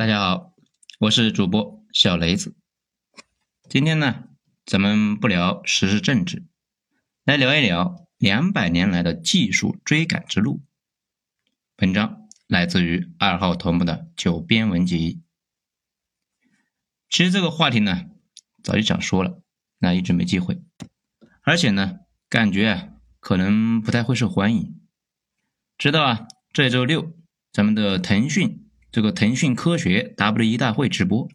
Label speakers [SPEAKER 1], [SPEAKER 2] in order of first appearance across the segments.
[SPEAKER 1] 大家好，我是主播小雷子。今天呢，咱们不聊时事政治，来聊一聊两百年来的技术追赶之路。本章来自于二号头目的九编文集。其实这个话题呢，早就想说了，那一直没机会，而且呢，感觉啊，可能不太会受欢迎。直到啊，这周六，咱们的腾讯。这个腾讯科学 W 一大会直播，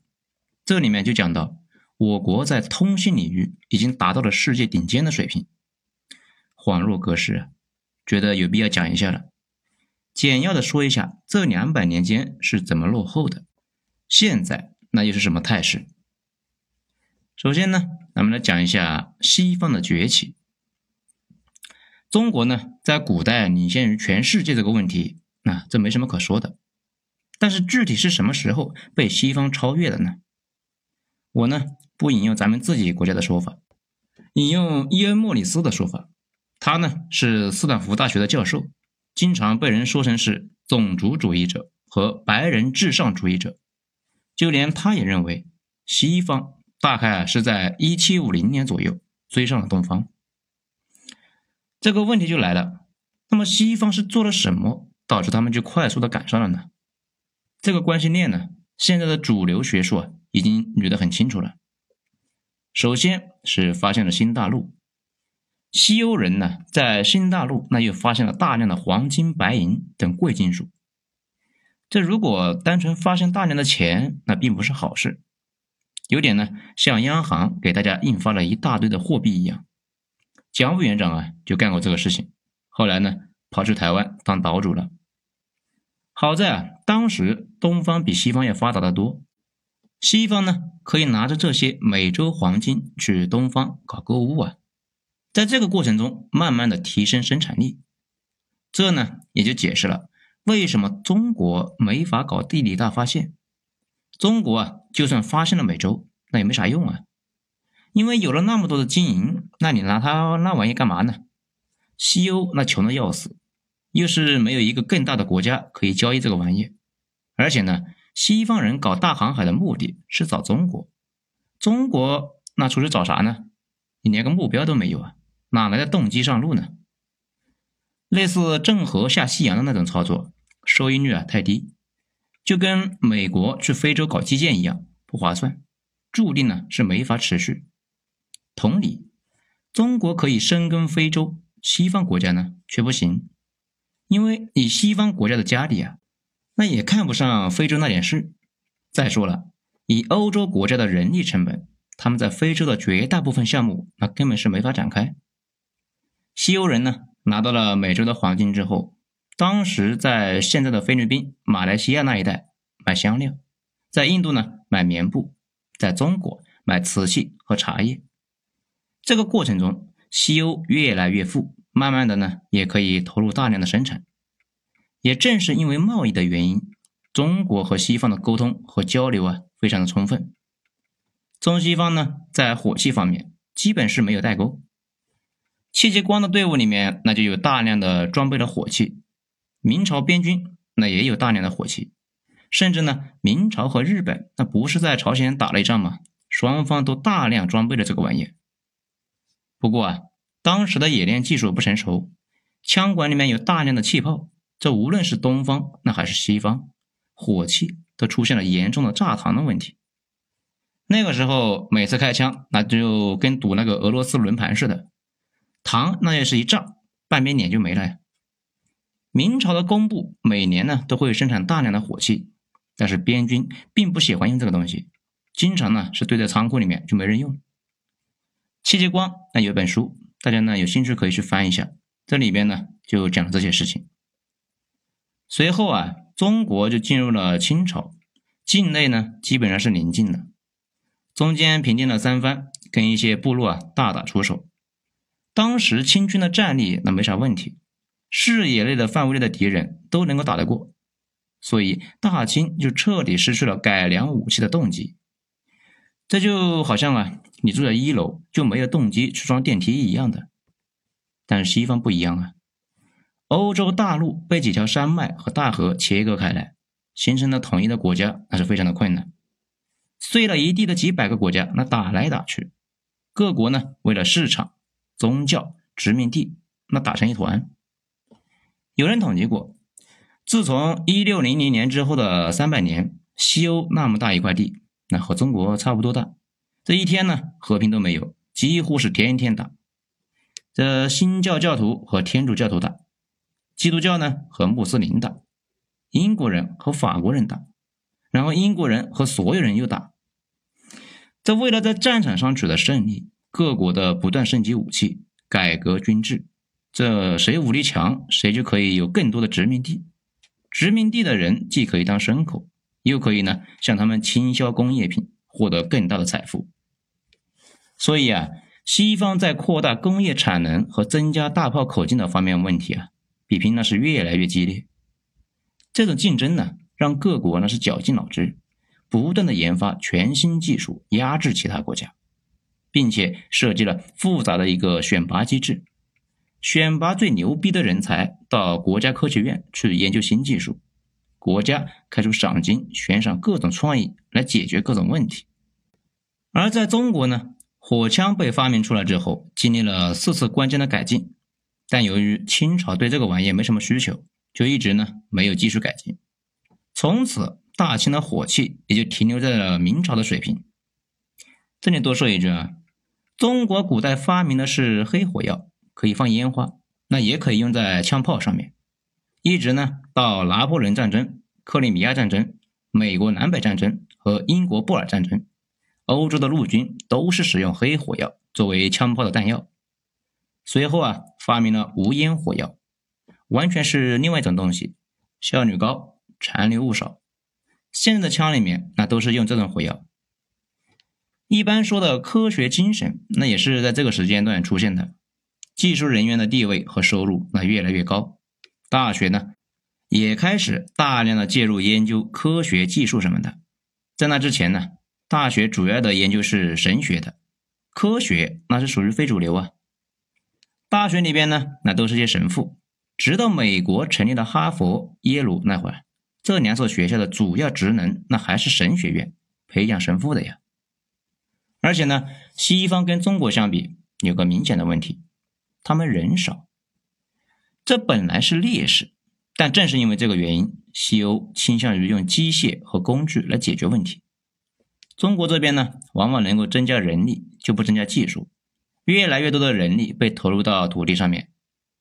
[SPEAKER 1] 这里面就讲到，我国在通信领域已经达到了世界顶尖的水平。恍若隔世，觉得有必要讲一下了。简要的说一下这两百年间是怎么落后的，现在那又是什么态势？首先呢，咱们来讲一下西方的崛起。中国呢，在古代领先于全世界这个问题，那这没什么可说的。但是具体是什么时候被西方超越的呢？我呢不引用咱们自己国家的说法，引用伊恩·莫里斯的说法。他呢是斯坦福大学的教授，经常被人说成是种族主义者和白人至上主义者。就连他也认为，西方大概是在1750年左右追上了东方。这个问题就来了，那么西方是做了什么，导致他们就快速的赶上了呢？这个关系链呢，现在的主流学术啊，已经捋得很清楚了。首先是发现了新大陆，西欧人呢，在新大陆那又发现了大量的黄金、白银等贵金属。这如果单纯发现大量的钱，那并不是好事，有点呢像央行给大家印发了一大堆的货币一样。蒋委员长啊，就干过这个事情，后来呢，跑去台湾当岛主了。好在啊，当时东方比西方要发达的多，西方呢可以拿着这些美洲黄金去东方搞购物啊，在这个过程中慢慢的提升生产力，这呢也就解释了为什么中国没法搞地理大发现。中国啊，就算发现了美洲，那也没啥用啊，因为有了那么多的金银，那你拿它那玩意干嘛呢？西欧那穷的要死。又是没有一个更大的国家可以交易这个玩意，而且呢，西方人搞大航海的目的是找中国，中国那出去找啥呢？你连个目标都没有啊，哪来的动机上路呢？类似郑和下西洋的那种操作，收益率啊太低，就跟美国去非洲搞基建一样不划算，注定呢是没法持续。同理，中国可以深耕非洲，西方国家呢却不行。因为以西方国家的家底啊，那也看不上非洲那点事。再说了，以欧洲国家的人力成本，他们在非洲的绝大部分项目，那根本是没法展开。西欧人呢，拿到了美洲的黄金之后，当时在现在的菲律宾、马来西亚那一带买香料，在印度呢买棉布，在中国买瓷器和茶叶。这个过程中，西欧越来越富。慢慢的呢，也可以投入大量的生产。也正是因为贸易的原因，中国和西方的沟通和交流啊，非常的充分。中西方呢，在火器方面基本是没有代沟。戚继光的队伍里面，那就有大量的装备的火器。明朝边军那也有大量的火器，甚至呢，明朝和日本那不是在朝鲜打了一仗吗？双方都大量装备了这个玩意。不过啊。当时的冶炼技术不成熟，枪管里面有大量的气泡，这无论是东方那还是西方，火器都出现了严重的炸膛的问题。那个时候每次开枪，那就跟赌那个俄罗斯轮盘似的，膛那也是一炸，半边脸就没了呀。明朝的工部每年呢都会生产大量的火器，但是边军并不喜欢用这个东西，经常呢是堆在仓库里面就没人用。戚继光那有本书。大家呢有兴趣可以去翻一下，这里边呢就讲了这些事情。随后啊，中国就进入了清朝，境内呢基本上是宁静的，中间平定了三藩，跟一些部落啊大打出手。当时清军的战力那没啥问题，视野内的范围内的敌人都能够打得过，所以大清就彻底失去了改良武器的动机。这就好像啊。你住在一楼就没有动机去装电梯一样的，但是西方不一样啊。欧洲大陆被几条山脉和大河切割开来，形成了统一的国家那是非常的困难。碎了一地的几百个国家，那打来打去，各国呢为了市场、宗教、殖民地，那打成一团。有人统计过，自从一六零零年之后的三百年，西欧那么大一块地，那和中国差不多大，这一天呢和平都没有，几乎是天天打。这新教教徒和天主教徒打，基督教呢和穆斯林打，英国人和法国人打，然后英国人和所有人又打。这为了在战场上取得胜利，各国的不断升级武器、改革军制，这谁武力强，谁就可以有更多的殖民地。殖民地的人既可以当牲口，又可以呢向他们倾销工业品，获得更大的财富。所以啊。西方在扩大工业产能和增加大炮口径的方面问题啊，比拼那是越来越激烈。这种竞争呢，让各国那是绞尽脑汁，不断的研发全新技术，压制其他国家，并且设计了复杂的一个选拔机制，选拔最牛逼的人才到国家科学院去研究新技术，国家开出赏金，悬赏各种创意来解决各种问题。而在中国呢？火枪被发明出来之后，经历了四次关键的改进，但由于清朝对这个玩意没什么需求，就一直呢没有继续改进。从此，大清的火器也就停留在了明朝的水平。这里多说一句啊，中国古代发明的是黑火药，可以放烟花，那也可以用在枪炮上面。一直呢到拿破仑战争、克里米亚战争、美国南北战争和英国布尔战争。欧洲的陆军都是使用黑火药作为枪炮的弹药，随后啊发明了无烟火药，完全是另外一种东西，效率高，残留物少。现在的枪里面那都是用这种火药。一般说的科学精神，那也是在这个时间段出现的。技术人员的地位和收入那越来越高，大学呢也开始大量的介入研究科学技术什么的。在那之前呢。大学主要的研究是神学的，科学那是属于非主流啊。大学里边呢，那都是些神父。直到美国成立了哈佛、耶鲁那会儿，这两所学校的主要职能那还是神学院，培养神父的呀。而且呢，西方跟中国相比，有个明显的问题，他们人少。这本来是劣势，但正是因为这个原因，西欧倾向于用机械和工具来解决问题。中国这边呢，往往能够增加人力，就不增加技术。越来越多的人力被投入到土地上面，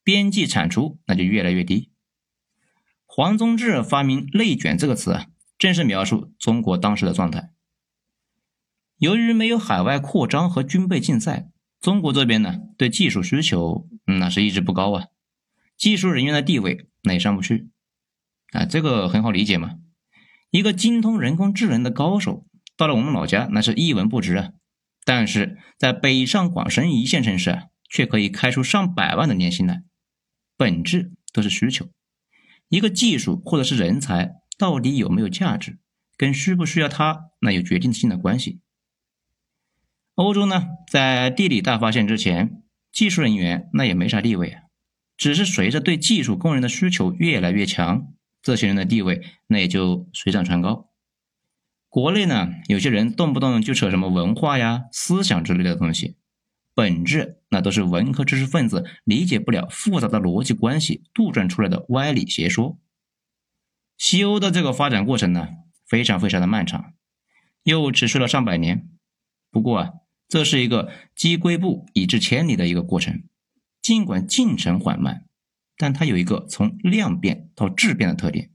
[SPEAKER 1] 边际产出那就越来越低。黄宗智发明“内卷”这个词啊，正是描述中国当时的状态。由于没有海外扩张和军备竞赛，中国这边呢，对技术需求那是一直不高啊，技术人员的地位那也上不去。啊，这个很好理解嘛，一个精通人工智能的高手。到了我们老家，那是一文不值啊！但是在北上广深一线城市啊，却可以开出上百万的年薪来。本质都是需求，一个技术或者是人才到底有没有价值，跟需不需要它那有决定性的关系。欧洲呢，在地理大发现之前，技术人员那也没啥地位啊，只是随着对技术工人的需求越来越强，这些人的地位那也就水涨船高。国内呢，有些人动不动就扯什么文化呀、思想之类的东西，本质那都是文科知识分子理解不了复杂的逻辑关系杜撰出来的歪理邪说。西欧的这个发展过程呢，非常非常的漫长，又持续了上百年。不过啊，这是一个积跬步以至千里的一个过程，尽管进程缓慢，但它有一个从量变到质变的特点。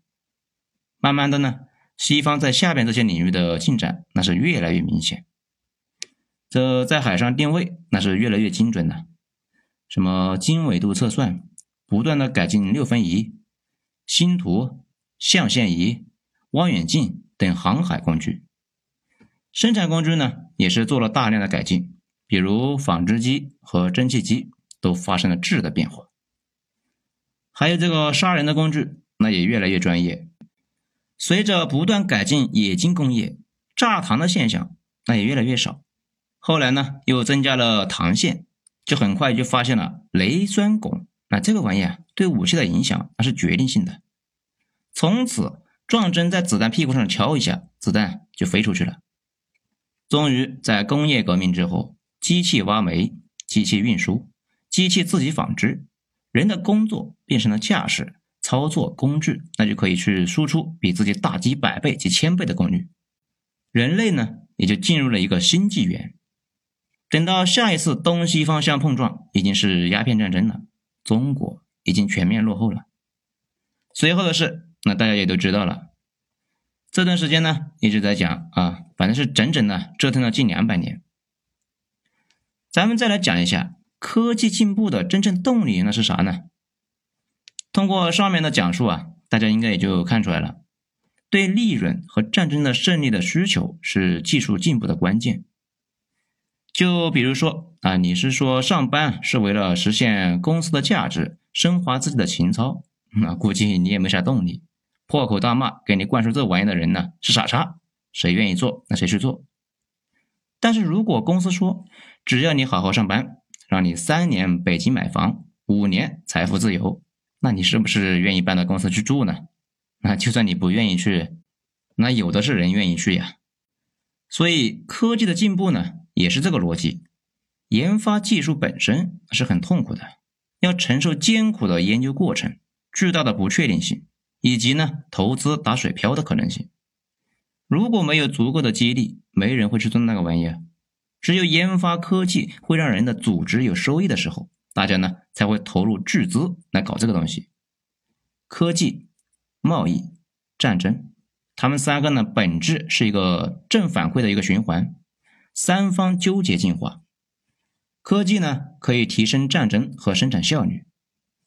[SPEAKER 1] 慢慢的呢。西方在下边这些领域的进展，那是越来越明显。这在海上定位，那是越来越精准了。什么经纬度测算，不断的改进六分仪、星图、象限仪、望远镜等航海工具。生产工具呢，也是做了大量的改进，比如纺织机和蒸汽机都发生了质的变化。还有这个杀人的工具，那也越来越专业。随着不断改进冶金工业，榨糖的现象那也越来越少。后来呢，又增加了糖线，就很快就发现了雷酸汞。那这个玩意啊，对武器的影响那是决定性的。从此，撞针在子弹屁股上敲一下，子弹就飞出去了。终于在工业革命之后，机器挖煤、机器运输、机器自己纺织，人的工作变成了驾驶、操作工具，那就可以去输出比自己大几百倍、几千倍的功率。人类呢，也就进入了一个新纪元。等到下一次东西方向碰撞，已经是鸦片战争了，中国已经全面落后了。随后的事，那大家也都知道了。这段时间呢，一直在讲啊，反正是整整呢折腾了近两百年。咱们再来讲一下科技进步的真正动力，那是啥呢？通过上面的讲述啊，大家应该也就看出来了。对利润和战争的胜利的需求是技术进步的关键。就比如说啊，你是说上班是为了实现公司的价值，升华自己的情操，那估计你也没啥动力。破口大骂给你灌输这玩意的人呢是傻叉，谁愿意做那谁去做。但是如果公司说只要你好好上班，让你三年北京买房，五年财富自由，那你是不是愿意搬到公司去住呢？那就算你不愿意去，那有的是人愿意去呀。所以科技的进步呢，也是这个逻辑。研发技术本身是很痛苦的，要承受艰苦的研究过程、巨大的不确定性，以及呢投资打水漂的可能性。如果没有足够的激励，没人会去做那个玩意儿。只有研发科技会让人的组织有收益的时候，大家呢才会投入巨资来搞这个东西。科技。贸易、战争，他们三个呢，本质是一个正反馈的一个循环，三方纠结进化。科技呢，可以提升战争和生产效率；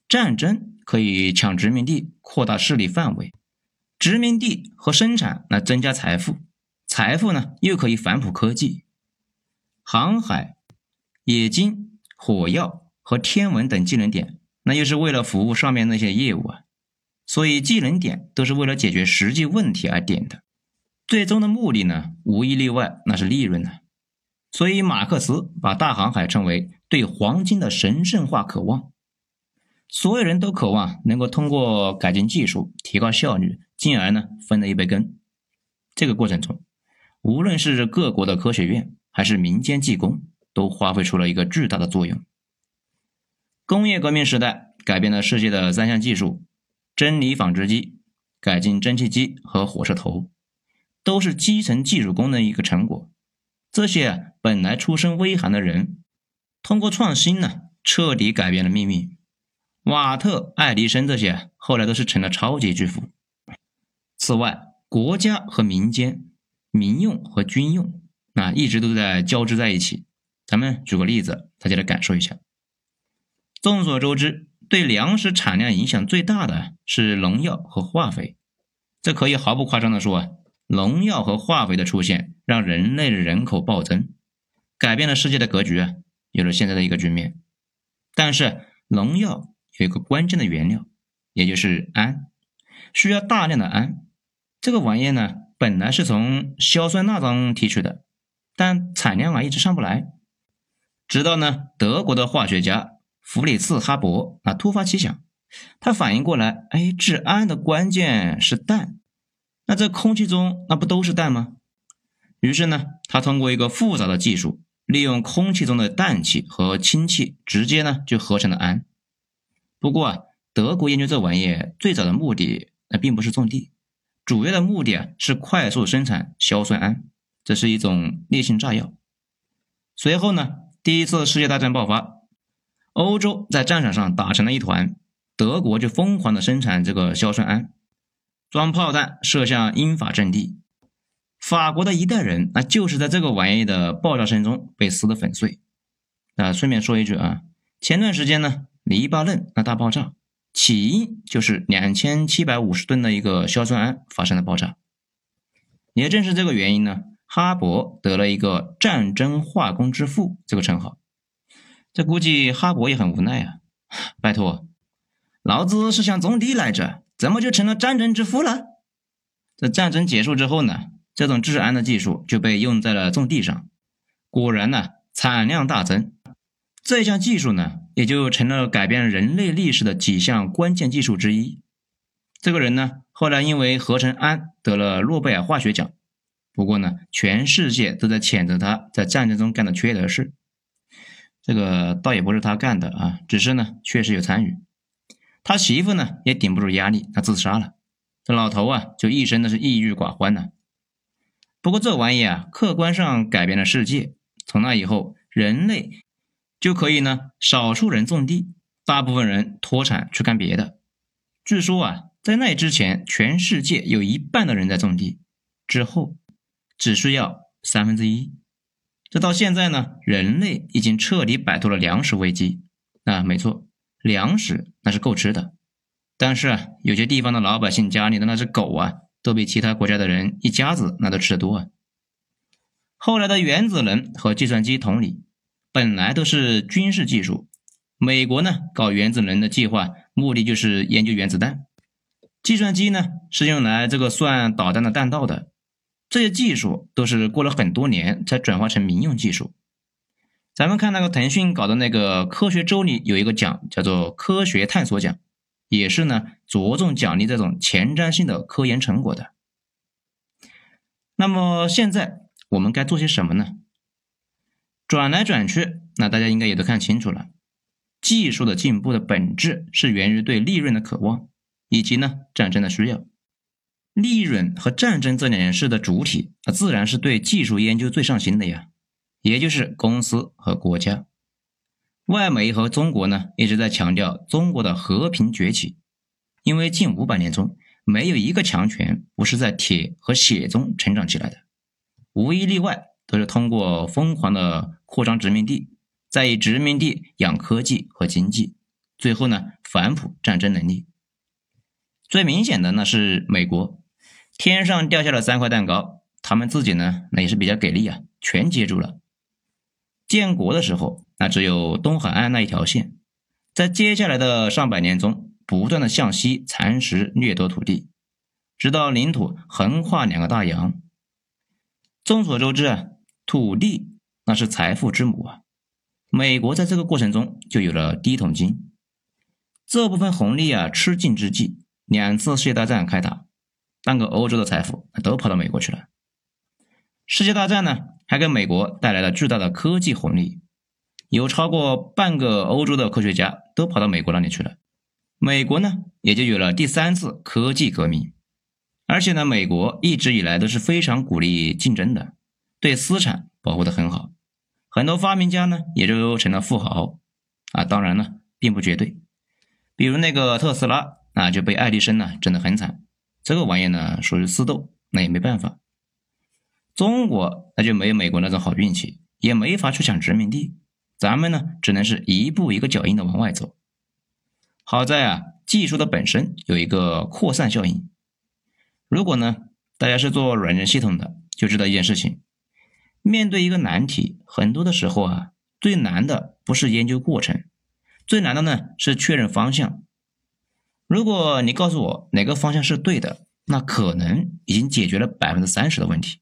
[SPEAKER 1] 战争可以抢殖民地，扩大势力范围；殖民地和生产来增加财富，财富呢又可以反哺科技。航海、冶金、火药和天文等技能点，那又是为了服务上面那些业务啊。所以技能点都是为了解决实际问题而点的，最终的目的呢，无一例外那是利润呢。所以马克思把大航海称为对黄金的神圣化渴望，所有人都渴望能够通过改进技术提高效率，进而呢分了一杯羹。这个过程中，无论是各国的科学院还是民间技工，都发挥出了一个巨大的作用。工业革命时代改变了世界的三项技术。真理纺织机、改进蒸汽机和火车头，都是基层技术工的一个成果。这些本来出身微寒的人，通过创新呢，彻底改变了命运。瓦特、爱迪生这些后来都是成了超级巨富。此外，国家和民间、民用和军用啊，一直都在交织在一起。咱们举个例子，大家来感受一下。众所周知。对粮食产量影响最大的是农药和化肥，这可以毫不夸张的说啊，农药和化肥的出现让人类的人口暴增，改变了世界的格局啊，有了现在的一个局面。但是农药有一个关键的原料，也就是氨，需要大量的氨。这个玩意呢，本来是从硝酸钠中提取的，但产量啊一直上不来，直到呢德国的化学家。弗里茨·哈伯啊，突发奇想，他反应过来，哎，治安的关键是氮，那这空气中那不都是氮吗？于是呢，他通过一个复杂的技术，利用空气中的氮气和氢气，直接呢就合成了氨。不过啊，德国研究这玩意最早的目的那并不是种地，主要的目的啊是快速生产硝酸铵，这是一种烈性炸药。随后呢，第一次世界大战爆发。欧洲在战场上打成了一团，德国就疯狂的生产这个硝酸铵，装炮弹射向英法阵地。法国的一代人，那就是在这个玩意的爆炸声中被撕得粉碎。那顺便说一句啊，前段时间呢，黎巴嫩那大爆炸，起因就是两千七百五十吨的一个硝酸铵发生了爆炸。也正是这个原因呢，哈勃得了一个战争化工之父这个称号。这估计哈勃也很无奈啊！拜托，老子是想种地来着，怎么就成了战争之父了？这战争结束之后呢，这种治安的技术就被用在了种地上，果然呢，产量大增。这项技术呢，也就成了改变人类历史的几项关键技术之一。这个人呢，后来因为合成氨得了诺贝尔化学奖。不过呢，全世界都在谴责他在战争中干的缺德事。这个倒也不是他干的啊，只是呢确实有参与。他媳妇呢也顶不住压力，他自杀了。这老头啊就一生都是抑郁寡欢呢。不过这玩意啊，客观上改变了世界。从那以后，人类就可以呢，少数人种地，大部分人脱产去干别的。据说啊，在那之前，全世界有一半的人在种地，之后只需要三分之一。这到现在呢，人类已经彻底摆脱了粮食危机。啊，没错，粮食那是够吃的，但是啊，有些地方的老百姓家里的那只狗啊。都比其他国家的人一家子那都吃得多啊。后来的原子能和计算机同理，本来都是军事技术。美国呢搞原子能的计划，目的就是研究原子弹。计算机呢是用来这个算导弹的弹道的。这些技术都是过了很多年才转化成民用技术。咱们看那个腾讯搞的那个科学周里有一个奖叫做科学探索奖。也是呢，着重奖励这种前瞻性的科研成果的。那么现在我们该做些什么呢？转来转去，那大家应该也都看清楚了。技术的进步的本质是源于对利润的渴望，以及呢战争的需要。利润和战争这两件事的主体，那自然是对技术研究最上心的呀，也就是公司和国家。外媒和中国呢一直在强调中国的和平崛起，因为近五百年中没有一个强权不是在铁和血中成长起来的，无一例外都是通过疯狂的扩张殖民地，再以殖民地养科技和经济，最后呢反哺战争能力。最明显的那是美国，天上掉下了三块蛋糕，他们自己呢那也是比较给力啊，全接住了。建国的时候。那只有东海岸那一条线，在接下来的上百年中，不断的向西蚕食掠夺土地，直到领土横跨两个大洋。众所周知啊，土地那是财富之母啊。美国在这个过程中就有了第一桶金，这部分红利啊吃尽之际，两次世界大战开打，半个欧洲的财富都跑到美国去了。世界大战呢，还给美国带来了巨大的科技红利。有超过半个欧洲的科学家都跑到美国那里去了，美国呢也就有了第三次科技革命。而且呢，美国一直以来都是非常鼓励竞争的，对私产保护的很好，很多发明家呢也就成了富豪啊。当然了，并不绝对，比如那个特斯拉啊就被爱迪生呢整得很惨，这个玩意呢属于私斗，那也没办法。中国那就没有美国那种好运气，也没法去抢殖民地。咱们呢，只能是一步一个脚印的往外走。好在啊，技术的本身有一个扩散效应。如果呢，大家是做软件系统的，就知道一件事情：面对一个难题，很多的时候啊，最难的不是研究过程，最难的呢是确认方向。如果你告诉我哪个方向是对的，那可能已经解决了百分之三十的问题。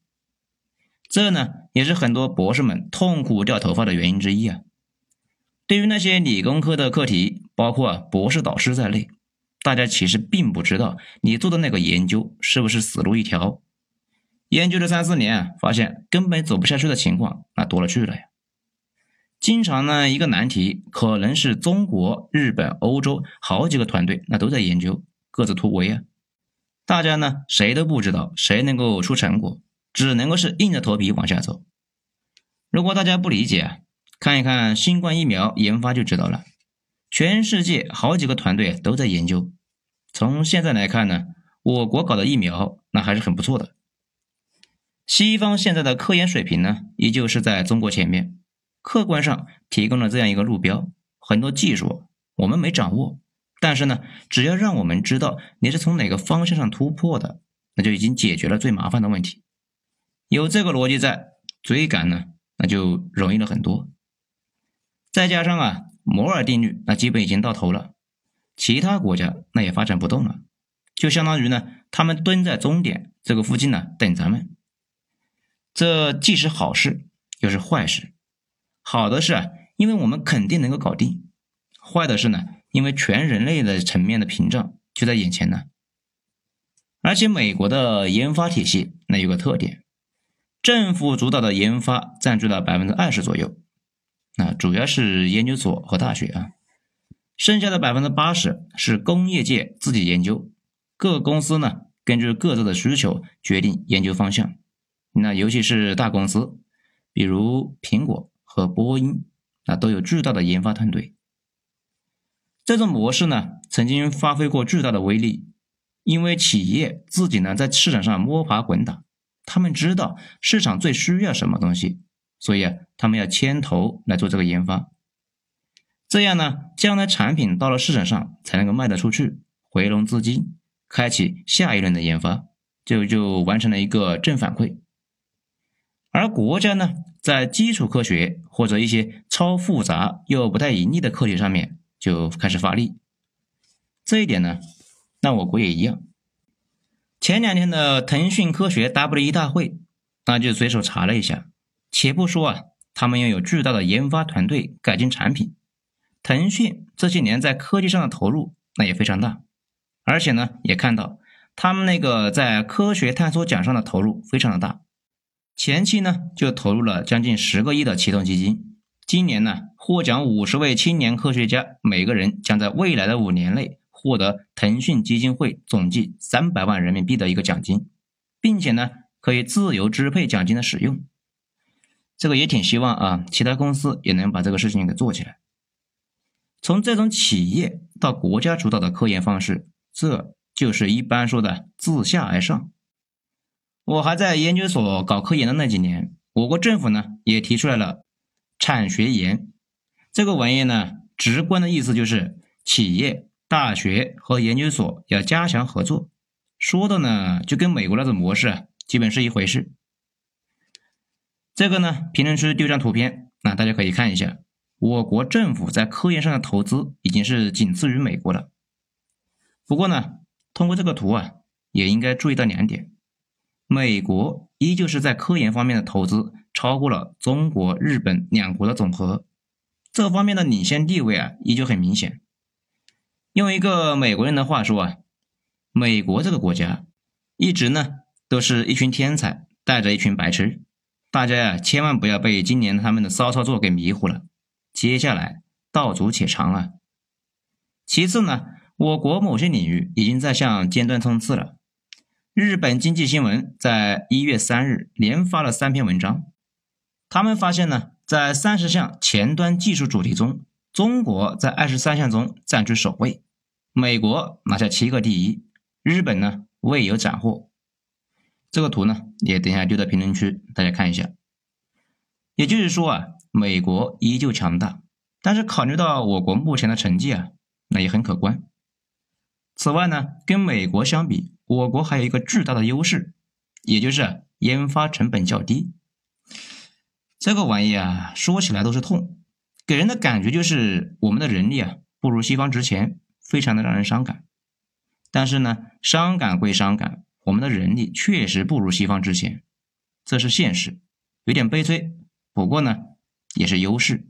[SPEAKER 1] 这呢，也是很多博士们痛苦掉头发的原因之一啊。对于那些理工科的课题，包括博士导师在内，大家其实并不知道你做的那个研究是不是死路一条。研究了三四年，发现根本走不下去的情况那多了去了呀。经常呢，一个难题可能是中国、日本、欧洲好几个团队那都在研究，各自突围啊。大家呢谁都不知道谁能够出成果，只能够是硬着头皮往下走。如果大家不理解，看一看新冠疫苗研发就知道了，全世界好几个团队都在研究。从现在来看呢，我国搞的疫苗那还是很不错的。西方现在的科研水平呢，依旧是在中国前面，客观上提供了这样一个路标。很多技术我们没掌握，但是呢，只要让我们知道你是从哪个方向上突破的，那就已经解决了最麻烦的问题。有这个逻辑在，追赶呢，那就容易了很多。再加上啊，摩尔定律那基本已经到头了，其他国家那也发展不动了，就相当于呢，他们蹲在终点这个附近呢等咱们。这既是好事，又是坏事。好的是啊，因为我们肯定能够搞定；坏的是呢，因为全人类的层面的屏障就在眼前呢。而且美国的研发体系那有个特点，政府主导的研发占据了百分之二十左右，啊，主要是研究所和大学啊，剩下的百分之八十是工业界自己研究，各公司呢根据各自的需求决定研究方向，那尤其是大公司，比如苹果。和波音，啊，都有巨大的研发团队。这种模式呢，曾经发挥过巨大的威力，因为企业自己呢在市场上摸爬滚打，他们知道市场最需要什么东西，所以啊，他们要牵头来做这个研发，这样呢，将来产品到了市场上才能够卖得出去，回笼资金，开启下一轮的研发，就就完成了一个正反馈。而国家呢，在基础科学或者一些超复杂又不太盈利的课题上面。就开始发力，这一点呢，那我国也一样。前两天的腾讯科学 W 一大会，那就随手查了一下。且不说啊，他们拥有巨大的研发团队改进产品，腾讯这些年在科技上的投入那也非常大，而且呢，也看到他们那个在科学探索奖上的投入非常的大，前期呢就投入了将近十个亿的启动基金。今年呢，获奖五十位青年科学家，每个人将在未来的五年内获得腾讯基金会总计三百万人民币的一个奖金，并且呢，可以自由支配奖金的使用。这个也挺希望啊，其他公司也能把这个事情给做起来。从这种企业到国家主导的科研方式，这就是一般说的自下而上。我还在研究所搞科研的那几年，我国政府呢也提出来了。产学研这个玩意呢，直观的意思就是企业、大学和研究所要加强合作。说的呢，就跟美国那种模式啊，基本是一回事。这个呢，评论区丢张图片，那大家可以看一下。我国政府在科研上的投资已经是仅次于美国了。不过呢，通过这个图啊，也应该注意到两点：美国依旧是在科研方面的投资。超过了中国、日本两国的总和，这方面的领先地位啊，依旧很明显。用一个美国人的话说啊，美国这个国家一直呢都是一群天才带着一群白痴，大家呀千万不要被今年他们的骚操作给迷糊了。接下来道阻且长啊。其次呢，我国某些领域已经在向尖端冲刺了。日本经济新闻在一月三日连发了三篇文章。他们发现呢，在三十项前端技术主题中，中国在二十三项中占据首位，美国拿下七个第一，日本呢未有斩获。这个图呢也等一下丢到评论区，大家看一下。也就是说啊，美国依旧强大，但是考虑到我国目前的成绩啊，那也很可观。此外呢，跟美国相比，我国还有一个巨大的优势，也就是研发成本较低。这个玩意啊，说起来都是痛，给人的感觉就是我们的人力啊不如西方值钱，非常的让人伤感。但是呢，伤感归伤感，我们的人力确实不如西方值钱，这是现实，有点悲催。不过呢，也是优势。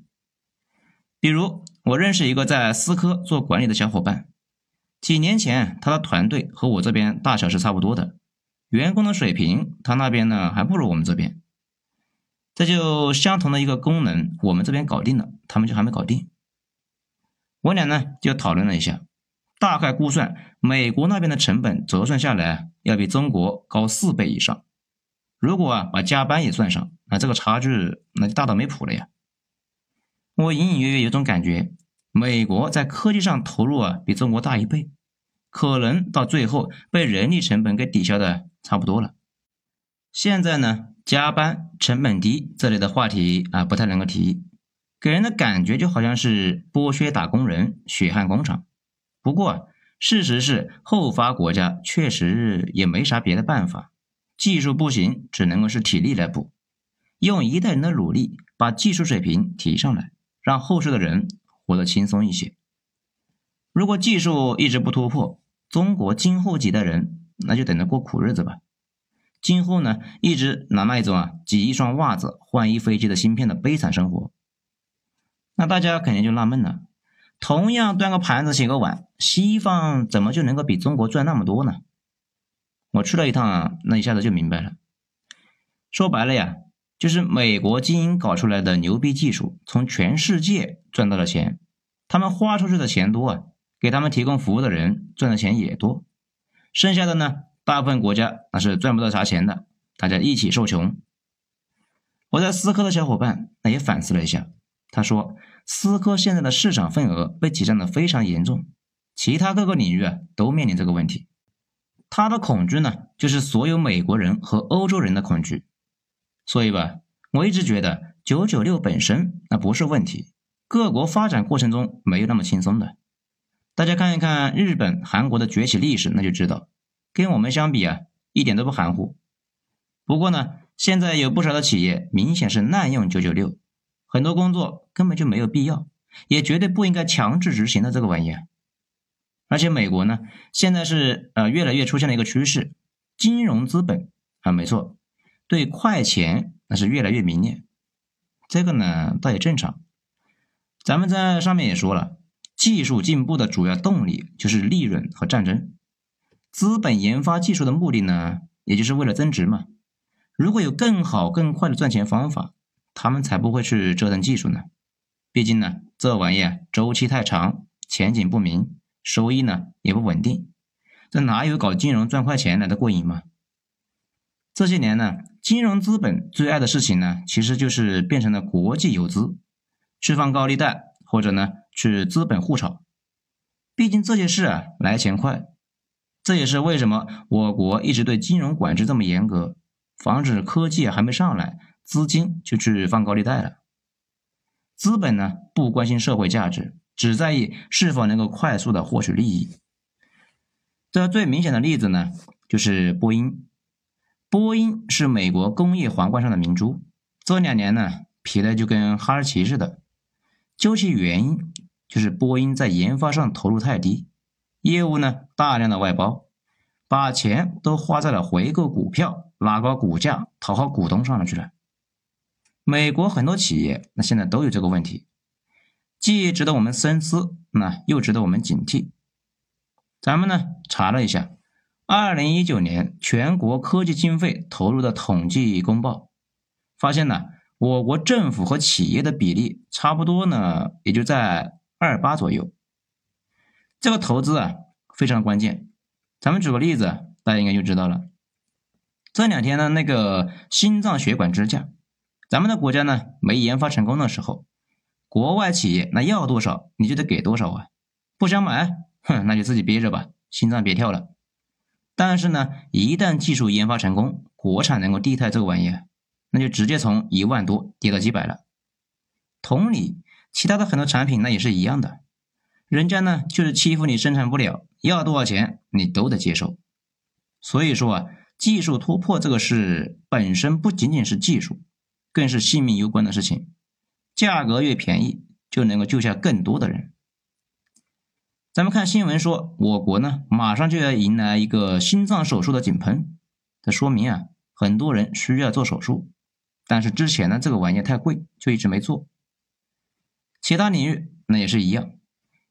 [SPEAKER 1] 比如我认识一个在思科做管理的小伙伴，几年前他的团队和我这边大小是差不多的，员工的水平他那边呢还不如我们这边。这就相同的一个功能，我们这边搞定了，他们就还没搞定。我俩呢就讨论了一下，大概估算美国那边的成本折算下来要比中国高四倍以上。如果啊把加班也算上，那这个差距那就大到没谱了呀。我隐隐约约有种感觉，美国在科技上投入啊比中国大一倍，可能到最后被人力成本给抵消的差不多了。现在呢？加班成本低这类的话题啊，不太能够提，给人的感觉就好像是剥削打工人、血汗工厂。不过，事实是后发国家确实也没啥别的办法，技术不行，只能够是体力来补，用一代人的努力把技术水平提上来，让后世的人活得轻松一些。如果技术一直不突破，中国今后几代人那就等着过苦日子吧。今后呢，一直拿那一种啊，挤一双袜子换一飞机的芯片的悲惨生活，那大家肯定就纳闷了：同样端个盘子、洗个碗，西方怎么就能够比中国赚那么多呢？我去了一趟啊，那一下子就明白了。说白了呀，就是美国精英搞出来的牛逼技术，从全世界赚到了钱，他们花出去的钱多啊，给他们提供服务的人赚的钱也多，剩下的呢，大部分国家那是赚不到啥钱的，大家一起受穷。我在思科的小伙伴那也反思了一下，他说，思科现在的市场份额被挤占的非常严重，其他各个领域啊都面临这个问题。他的恐惧呢，就是所有美国人和欧洲人的恐惧。所以吧，我一直觉得九九六本身那不是问题，各国发展过程中没有那么轻松的。大家看一看日本、韩国的崛起历史，那就知道，跟我们相比啊，一点都不含糊。不过呢，现在有不少的企业明显是滥用九九六，很多工作根本就没有必要，也绝对不应该强制执行的这个玩意儿。而且美国呢，现在是呃越来越出现了一个趋势，金融资本啊，没错。对快钱那是越来越迷恋，这个呢倒也正常。咱们在上面也说了，技术进步的主要动力就是利润和战争。资本研发技术的目的呢，也就是为了增值嘛。如果有更好更快的赚钱方法，他们才不会去折腾技术呢。毕竟呢，这玩意儿周期太长，前景不明，收益呢也不稳定，这哪有搞金融赚快钱来的过瘾嘛？这些年呢。金融资本最爱的事情呢，其实就是变成了国际游资，去放高利贷，或者呢去资本互炒。毕竟这些事啊来钱快，这也是为什么我国一直对金融管制这么严格，防止科技还没上来，资金就去放高利贷了。资本呢不关心社会价值，只在意是否能够快速的获取利益。这最明显的例子呢，就是波音。波音是美国工业皇冠上的明珠，这两年呢，皮的就跟哈士奇似的。究其原因，就是波音在研发上投入太低，业务呢大量的外包，把钱都花在了回购股票、拉高股价、讨好股东上了去了。美国很多企业那现在都有这个问题，既值得我们深思，那又值得我们警惕。咱们呢查了一下。二零一九年全国科技经费投入的统计公报，发现呢，我国政府和企业的比例差不多呢，也就在二八左右。这个投资啊非常关键。咱们举个例子，大家应该就知道了。这两天呢，那个心脏血管支架，咱们的国家呢没研发成功的时候，国外企业那要多少你就得给多少啊。不想买，哼，那就自己憋着吧，心脏别跳了。但是呢，一旦技术研发成功，国产能够替代这个玩意儿，那就直接从一万多跌到几百了。同理，其他的很多产品那也是一样的，人家呢就是欺负你生产不了，要多少钱你都得接受。所以说啊，技术突破这个事本身不仅仅是技术，更是性命攸关的事情。价格越便宜，就能够救下更多的人。咱们看新闻说，我国呢马上就要迎来一个心脏手术的井喷，这说明啊，很多人需要做手术，但是之前呢这个玩意太贵，就一直没做。其他领域那也是一样，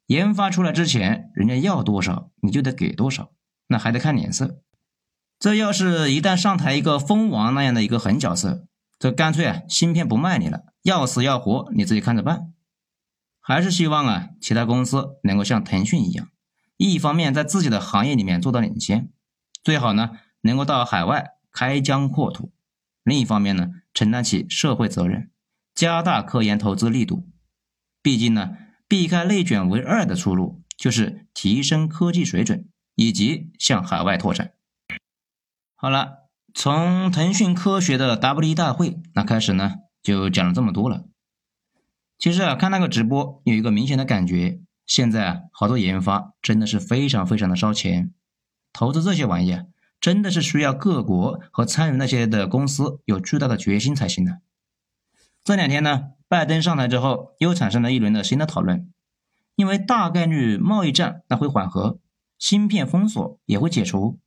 [SPEAKER 1] 研发出来之前，人家要多少你就得给多少，那还得看脸色。这要是一旦上台一个蜂王那样的一个狠角色，这干脆啊芯片不卖你了，要死要活你自己看着办。还是希望啊，其他公司能够像腾讯一样，一方面在自己的行业里面做到领先，最好呢能够到海外开疆扩土；另一方面呢，承担起社会责任，加大科研投资力度。毕竟呢，避开内卷为二的出路就是提升科技水准以及向海外拓展。好了，从腾讯科学的 W 一大会那开始呢，就讲了这么多了。其实啊，看那个直播有一个明显的感觉，现在啊，好多研发真的是非常非常的烧钱，投资这些玩意啊，真的是需要各国和参与那些的公司有巨大的决心才行的。这两天呢，拜登上台之后，又产生了一轮的新的讨论，因为大概率贸易战那会缓和，芯片封锁也会解除，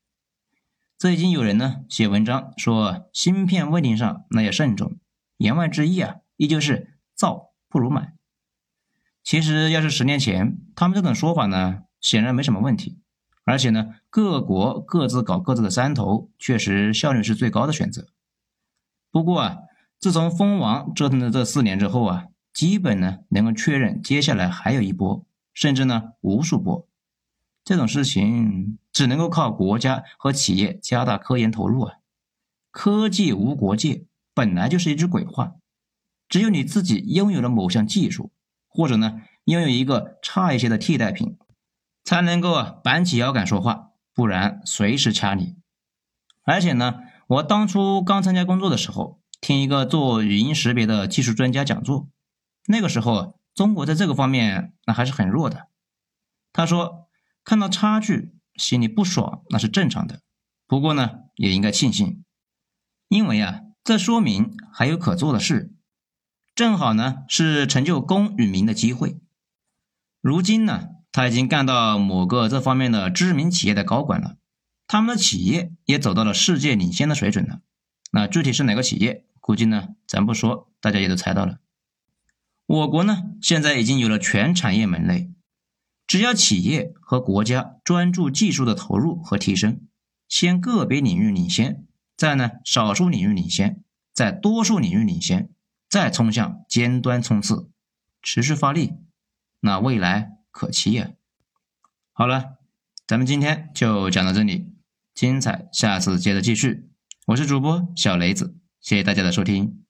[SPEAKER 1] 这已经有人呢写文章说芯片问题上那要慎重，言外之意啊，依旧是造。不如买。其实要是十年前，他们这种说法呢，显然没什么问题，而且呢，各国各自搞各自的山头，确实效率是最高的选择。不过啊，自从蜂王折腾了这四年之后啊，基本呢能够确认接下来还有一波，甚至呢无数波。这种事情只能够靠国家和企业加大科研投入啊。科技无国界本来就是一句鬼话，只有你自己拥有了某项技术，或者呢拥有一个差一些的替代品，才能够啊板起腰杆说话。不然随时掐你。而且呢，我当初刚参加工作的时候，听一个做语音识别的技术专家讲座，那个时候中国在这个方面那还是很弱的。他说看到差距，心里不爽那是正常的，不过呢也应该庆幸，因为啊这说明还有可做的事，正好呢是成就功与名的机会。如今呢。他已经干到某个这方面的知名企业的高管了，他们的企业也走到了世界领先的水准了。那具体是哪个企业？估计呢，咱不说，大家也都猜到了。我国呢，现在已经有了全产业门类，只要企业和国家专注技术的投入和提升，先个别领域领先，再呢少数领域领先，再多数领域领先，再冲向尖端冲刺，持续发力，那未来。可期呀！好了，咱们今天就讲到这里，精彩下次接着继续。我是主播小雷子，谢谢大家的收听。